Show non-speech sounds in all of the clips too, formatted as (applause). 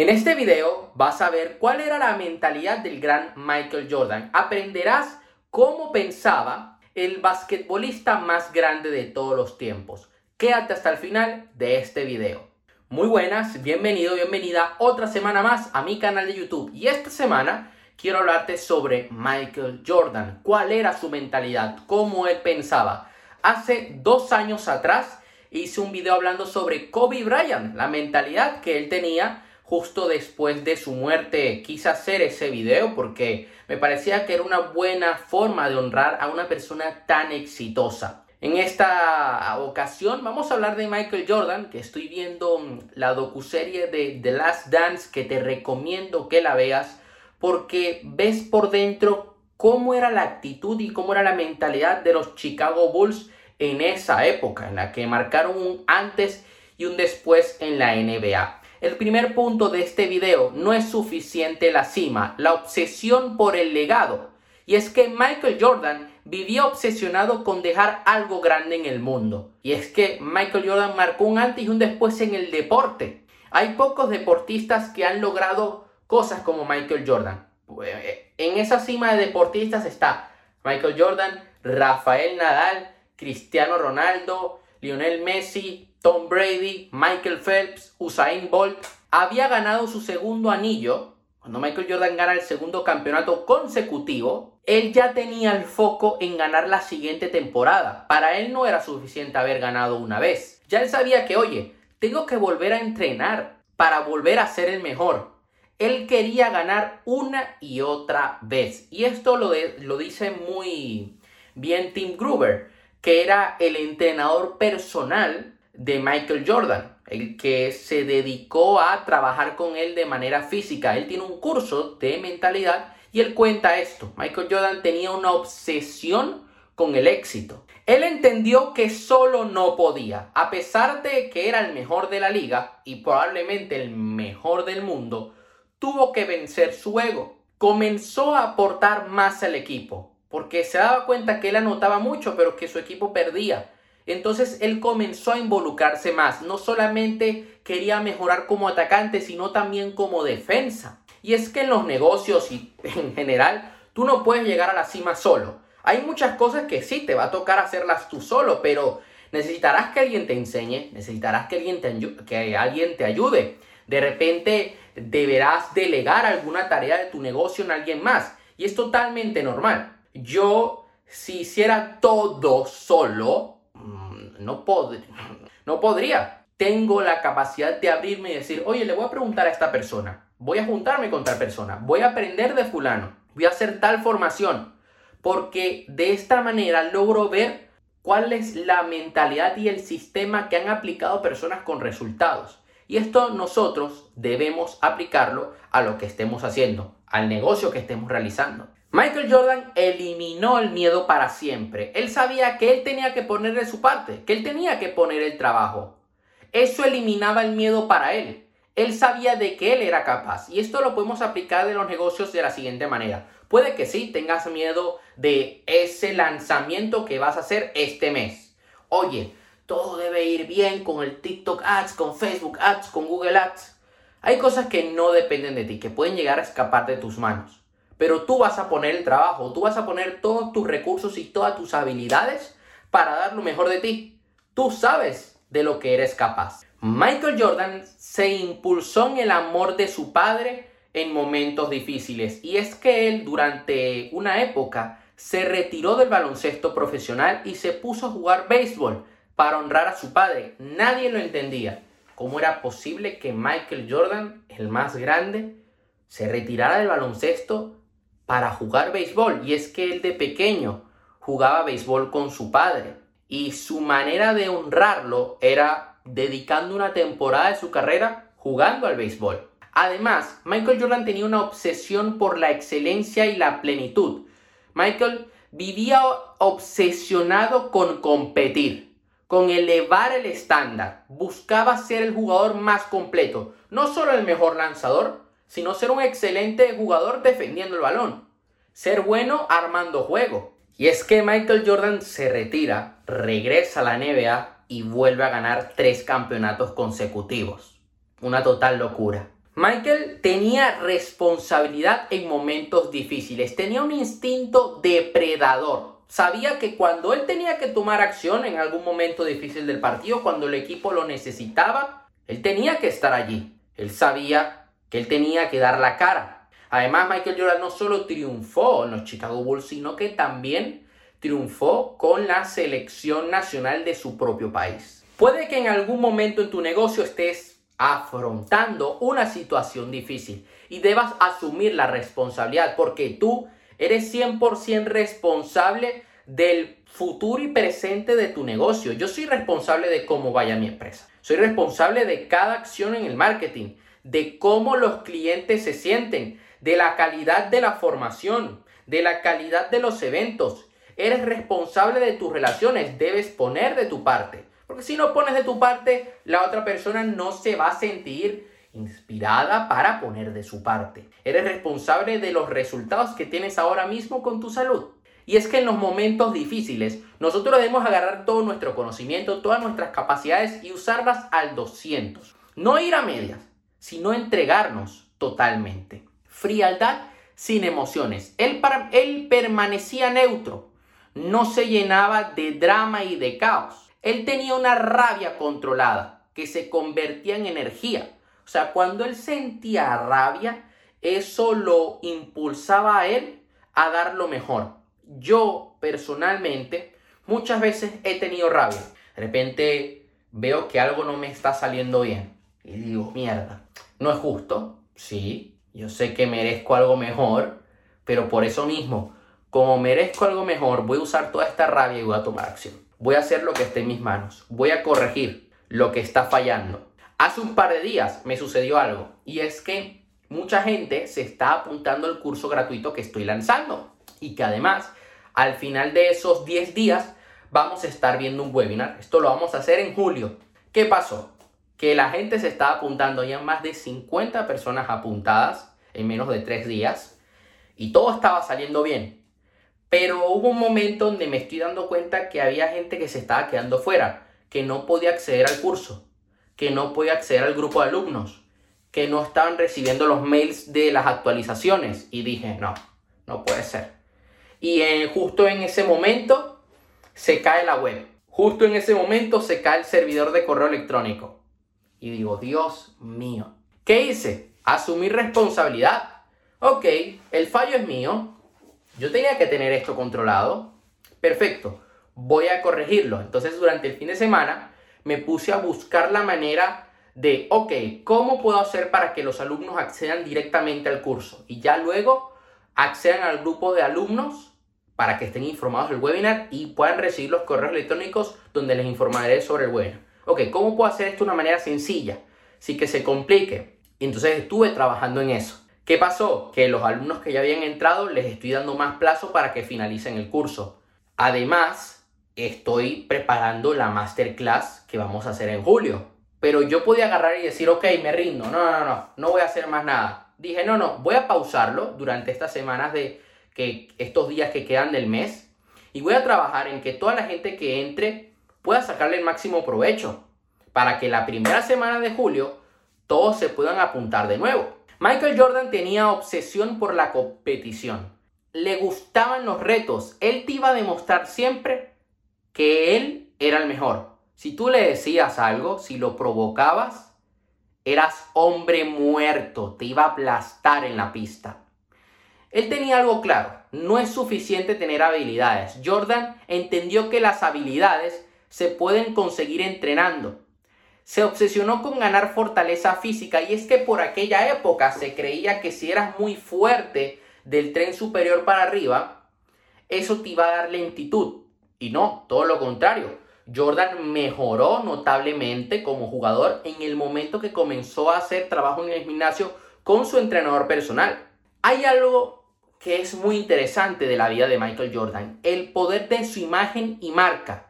En este video vas a ver cuál era la mentalidad del gran Michael Jordan. Aprenderás cómo pensaba el basquetbolista más grande de todos los tiempos. Quédate hasta el final de este video. Muy buenas, bienvenido, bienvenida otra semana más a mi canal de YouTube. Y esta semana quiero hablarte sobre Michael Jordan. ¿Cuál era su mentalidad? ¿Cómo él pensaba? Hace dos años atrás hice un video hablando sobre Kobe Bryant, la mentalidad que él tenía justo después de su muerte. Quise hacer ese video porque me parecía que era una buena forma de honrar a una persona tan exitosa. En esta ocasión vamos a hablar de Michael Jordan, que estoy viendo mm, la docuserie de The Last Dance, que te recomiendo que la veas, porque ves por dentro cómo era la actitud y cómo era la mentalidad de los Chicago Bulls en esa época, en la que marcaron un antes y un después en la NBA. El primer punto de este video no es suficiente la cima, la obsesión por el legado. Y es que Michael Jordan vivía obsesionado con dejar algo grande en el mundo. Y es que Michael Jordan marcó un antes y un después en el deporte. Hay pocos deportistas que han logrado cosas como Michael Jordan. En esa cima de deportistas está Michael Jordan, Rafael Nadal, Cristiano Ronaldo, Lionel Messi, Tom Brady, Michael Phelps, Usain Bolt. Había ganado su segundo anillo. Cuando Michael Jordan gana el segundo campeonato consecutivo, él ya tenía el foco en ganar la siguiente temporada. Para él no era suficiente haber ganado una vez. Ya él sabía que, oye, tengo que volver a entrenar para volver a ser el mejor. Él quería ganar una y otra vez. Y esto lo, lo dice muy bien Tim Gruber que era el entrenador personal de Michael Jordan, el que se dedicó a trabajar con él de manera física. Él tiene un curso de mentalidad y él cuenta esto. Michael Jordan tenía una obsesión con el éxito. Él entendió que solo no podía, a pesar de que era el mejor de la liga y probablemente el mejor del mundo, tuvo que vencer su ego. Comenzó a aportar más al equipo, porque se daba cuenta que él anotaba mucho, pero que su equipo perdía. Entonces él comenzó a involucrarse más. No solamente quería mejorar como atacante, sino también como defensa. Y es que en los negocios y (laughs) en general, tú no puedes llegar a la cima solo. Hay muchas cosas que sí te va a tocar hacerlas tú solo, pero necesitarás que alguien te enseñe, necesitarás que alguien te, ayude. De repente deberás delegar alguna tarea de tu negocio en alguien más. Y es totalmente normal yo si hiciera todo solo, mm, no, no podría. Tengo la capacidad de abrirme y decir, oye, le voy a preguntar a esta persona, voy a juntarme con tal persona, voy a aprender de fulano, voy a hacer tal formación, porque de esta manera logro ver cuál es la mentalidad y el sistema que han aplicado personas con resultados. Y esto nosotros debemos aplicarlo a lo que estemos haciendo, al negocio que estemos realizando. Michael Jordan eliminó el miedo para siempre. Él sabía que él tenía que poner de su parte, que él tenía que poner el trabajo. Eso eliminaba el miedo para él. Él sabía de que él era capaz. Y esto lo podemos aplicar de los negocios de la siguiente manera. Puede que sí tengas miedo de ese lanzamiento que vas a hacer este mes. Oye, todo debe ir bien con el TikTok Ads, con Facebook Ads, con Google Ads. Hay cosas que no dependen de ti, que pueden llegar a escapar de tus manos. Pero tú vas a poner el trabajo, tú vas a poner todos tus recursos y todas tus habilidades para dar lo mejor de ti. Tú sabes de lo que eres capaz. Michael Jordan se impulsó en el amor de su padre en momentos difíciles y es que él durante una época se retiró del baloncesto profesional y se puso a jugar béisbol para honrar a su padre. Nadie lo entendía. ¿Cómo era posible que Michael Jordan, el más grande, se retirara del baloncesto para jugar béisbol. Y es que él de pequeño jugaba béisbol con su padre. Y su manera de honrarlo era dedicando una temporada de su carrera jugando al béisbol. Además, Michael Jordan tenía una obsesión por la excelencia y la plenitud. Michael vivía obsesionado con competir, con elevar el estándar. Buscaba ser el jugador más completo, no solo el mejor lanzador, sino ser un excelente jugador defendiendo el balón. Ser bueno armando juego. Y es que Michael Jordan se retira, regresa a la NBA y vuelve a ganar tres campeonatos consecutivos. Una total locura. Michael tenía responsabilidad en momentos difíciles, tenía un instinto depredador. Sabía que cuando él tenía que tomar acción en algún momento difícil del partido, cuando el equipo lo necesitaba, él tenía que estar allí. Él sabía que él tenía que dar la cara. Además, Michael Jordan no solo triunfó en los Chicago Bulls, sino que también triunfó con la selección nacional de su propio país. Puede que en algún momento en tu negocio estés afrontando una situación difícil y debas asumir la responsabilidad porque tú eres 100% responsable del futuro y presente de tu negocio. Yo soy responsable de cómo vaya mi empresa. Soy responsable de cada acción en el marketing, de cómo los clientes se sienten, de la calidad de la formación, de la calidad de los eventos Eres responsable de tus relaciones, debes poner de tu parte. Porque si no pones de tu parte, la otra persona no se va a sentir inspirada para poner de su parte. Eres responsable de los resultados que tienes ahora mismo con tu salud. Y es que en los momentos difíciles nosotros debemos agarrar todo nuestro conocimiento, todas nuestras capacidades y usarlas al 200. No ir a medias, sino entregarnos totalmente. Frialdad sin emociones. Él, él permanecía neutro no se llenaba de drama y de caos. Él tenía una rabia controlada que se convertía en energía. O sea, cuando él sentía rabia, eso lo impulsaba a él a dar lo mejor. Yo personalmente muchas veces he tenido rabia. De repente veo que algo no me está saliendo bien. Y digo, mierda, no es justo. Sí, yo sé que merezco algo mejor, pero por eso mismo como merezco algo mejor, voy a usar toda esta rabia y voy a tomar acción. Voy a hacer lo que esté en mis manos. Voy a corregir lo que está fallando. Hace un par de días me sucedió algo y es que mucha gente se está apuntando al curso gratuito que estoy lanzando y que además al final de esos 10 días vamos a estar viendo un webinar. Esto lo vamos a hacer en julio. ¿Qué pasó? Que la gente se está apuntando, ya más de 50 personas apuntadas en menos de 3 días y todo estaba saliendo bien. Pero hubo un momento donde me estoy dando cuenta que había gente que se estaba quedando fuera, que no podía acceder al curso, que no podía acceder al grupo de alumnos, que no estaban recibiendo los mails de las actualizaciones. Y dije, no, no puede ser. Y justo en ese momento se cae la web. Justo en ese momento se cae el servidor de correo electrónico. Y digo, Dios mío. ¿Qué hice? Asumir responsabilidad. Ok, el fallo es mío, yo tenía que tener esto controlado. Perfecto, voy a corregirlo. Entonces durante el fin de semana me puse a buscar la manera de, ok, ¿cómo puedo hacer para que los alumnos accedan directamente al curso? Y ya luego accedan al grupo de alumnos para que estén informados del webinar y puedan recibir los correos electrónicos donde les informaré sobre el webinar. Ok, ¿cómo puedo hacer esto de una manera sencilla? Sin que se complique. entonces estuve trabajando en eso. ¿Qué pasó? Que los alumnos que ya habían entrado les estoy dando más plazo para que finalicen el curso. Además, estoy preparando la masterclass que vamos a hacer en julio. Pero yo podía agarrar y decir, ok, me rindo. No, no, no, no voy a hacer más nada. Dije, no, no, voy a pausarlo durante estas semanas de que estos días que quedan del mes y voy a trabajar en que toda la gente que entre pueda sacarle el máximo provecho para que la primera semana de julio todos se puedan apuntar de nuevo. Michael Jordan tenía obsesión por la competición. Le gustaban los retos. Él te iba a demostrar siempre que él era el mejor. Si tú le decías algo, si lo provocabas, eras hombre muerto, te iba a aplastar en la pista. Él tenía algo claro, no es suficiente tener habilidades. Jordan entendió que las habilidades se pueden conseguir entrenando se obsesionó con ganar fortaleza física y es que por aquella época se creía que si eras muy fuerte del tren superior para arriba, eso te iba a dar lentitud. Y no, todo lo contrario. Jordan mejoró notablemente como jugador en el momento que comenzó a hacer trabajo en el gimnasio con su entrenador personal. Hay algo que es muy interesante de la vida de Michael Jordan, el poder de su imagen y marca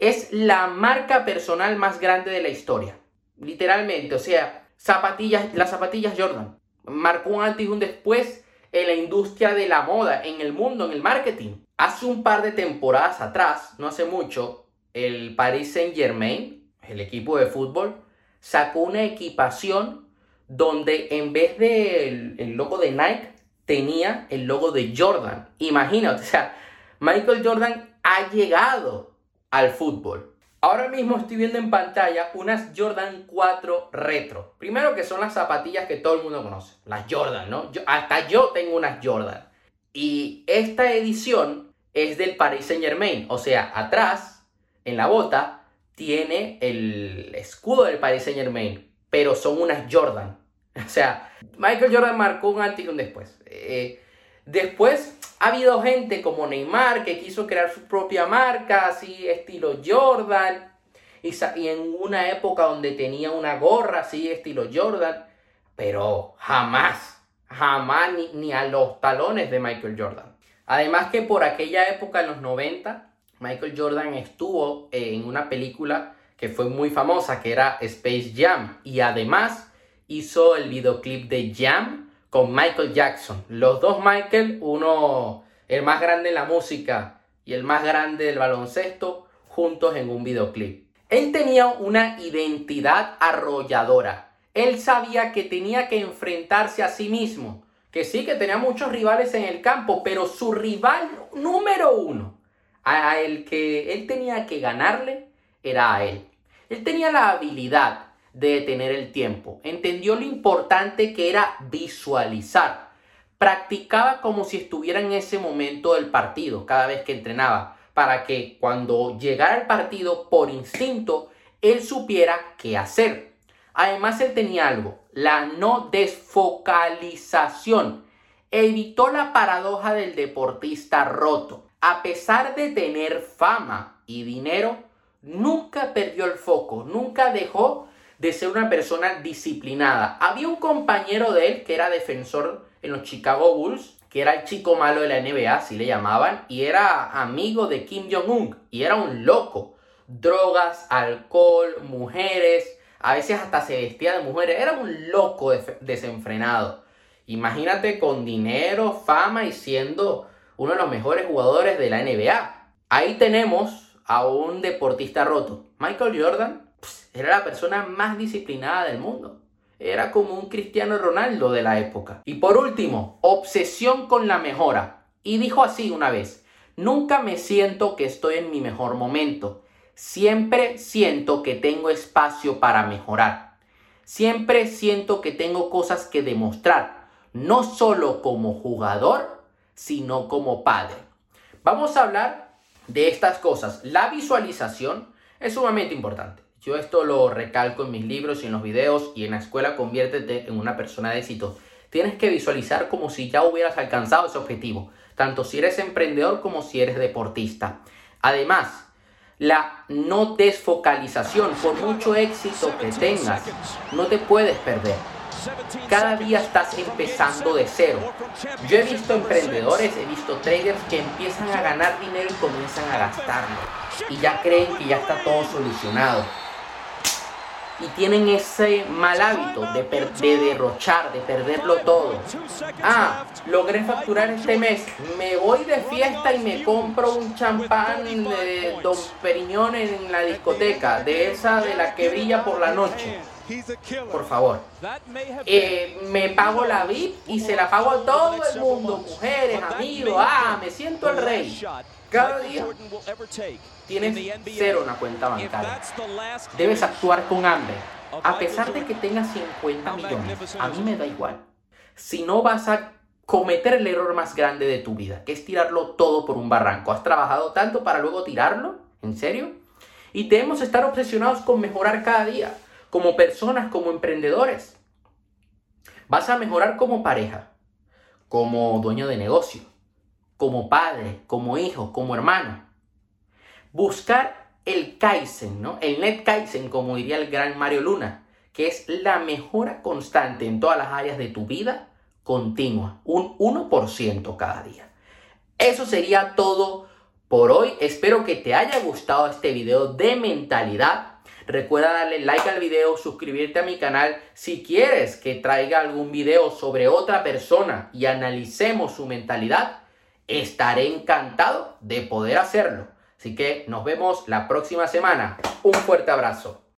es la marca personal más grande de la historia. Literalmente, o sea, zapatillas, las zapatillas Jordan. Marcó un antes y un después en la industria de la moda, en el mundo, en el marketing. Hace un par de temporadas atrás, no hace mucho, el Paris Saint Germain, el equipo de fútbol, sacó una equipación donde en vez del el logo de Nike tenía el logo de Jordan. Imagínate, o sea, Michael Jordan ha llegado al fútbol. Ahora mismo estoy viendo en pantalla unas Jordan 4 retro. Primero que son las zapatillas que todo el mundo conoce, las Jordan, ¿no? hasta yo tengo unas Jordan. Y esta edición es del Paris Saint Germain, o sea, atrás, en la bota, tiene el escudo del Paris Saint Germain, pero son unas Jordan. (laughs) O sea, Michael Jordan marcó un antes y un después. Eh, después ha habido gente como Neymar que quiso crear su propia marca, así estilo Jordan. Y, en una época donde tenía una gorra así estilo Jordan. Pero jamás, jamás ni, ni a los talones de Michael Jordan. Además que por aquella época, en los 90, Michael Jordan estuvo en una película que fue muy famosa, que era Space Jam. Y además hizo el videoclip de Jam con Michael Jackson. Los dos Michael, uno el más grande en la música y el más grande del baloncesto, juntos en un videoclip. Él tenía una identidad arrolladora. Él sabía que tenía que enfrentarse a sí mismo. Que sí, que tenía muchos rivales en el campo, pero su rival número uno, a el que él tenía que ganarle, era a él. Él tenía la habilidad de detener el tiempo. Entendió lo importante que era visualizar. Practicaba como si estuviera en ese momento del partido cada vez que entrenaba, para que cuando llegara el partido por instinto, él supiera qué hacer. Además, él tenía algo, la no desfocalización. Evitó la paradoja del deportista roto. A pesar de tener fama y dinero, nunca perdió el foco, nunca dejó de ser una persona disciplinada. Había un compañero de él que era defensor en los Chicago Bulls, que era el chico malo de la NBA, así le llamaban, y era amigo de Kim Jong-un, y era un loco. Drogas, alcohol, mujeres, a veces hasta se vestía de mujeres, era un loco desenfrenado. Imagínate con dinero, fama y siendo uno de los mejores jugadores de la NBA. Ahí tenemos a un deportista roto. Michael Jordan era la persona más disciplinada del mundo. Era como un Cristiano Ronaldo de la época. Y por último, obsesión con la mejora. Y dijo así una vez, nunca me siento que estoy en mi mejor momento. Siempre siento que tengo espacio para mejorar. Siempre siento que tengo cosas que demostrar, no solo como jugador, sino como padre. Vamos a hablar de estas cosas. La visualización es sumamente importante. Yo esto lo recalco en mis libros y en los videos y en la escuela conviértete en una persona de éxito. Tienes que visualizar como si ya hubieras alcanzado ese objetivo, tanto si eres emprendedor como si eres deportista. Además, la no desfocalización, por mucho éxito que tengas, no te puedes perder. Cada día estás empezando de cero. Yo he visto emprendedores, he visto traders que empiezan a ganar dinero y comienzan a gastarlo. Y ya creen que ya está todo solucionado y tienen ese mal hábito de, de, derrochar, de perderlo todo. Ah, logré facturar este mes, me voy de fiesta y me compro un champán de Don Periñón en la discoteca, de esa de la que brilla por la noche. Por favor. Eh, me pago la VIP y se la pago a todo el mundo, mujeres, amigos. Ah, me siento el rey. Cada día tienes cero en la cuenta bancaria. Debes actuar con hambre. A pesar de que tengas 50 millones, a mí me da igual. Si no vas a cometer el error más grande de tu vida, que es tirarlo todo por un barranco. ¿Has trabajado tanto para luego tirarlo? ¿En serio? Y debemos estar obsesionados con mejorar cada día, como personas, como emprendedores. Vas a mejorar como pareja, como dueño de negocio, como padre, como hijo, como hermano buscar el Kaizen, ¿no? El Net Kaizen, como diría el gran Mario Luna, que es la mejora constante en todas las áreas de tu vida continua, un 1% cada día. Eso sería todo por hoy. Espero que te haya gustado este video de mentalidad. Recuerda darle like al video, suscribirte a mi canal. Si quieres que traiga algún video sobre otra persona y analicemos su mentalidad, estaré encantado de poder hacerlo. Así que nos vemos la próxima semana. Un fuerte abrazo.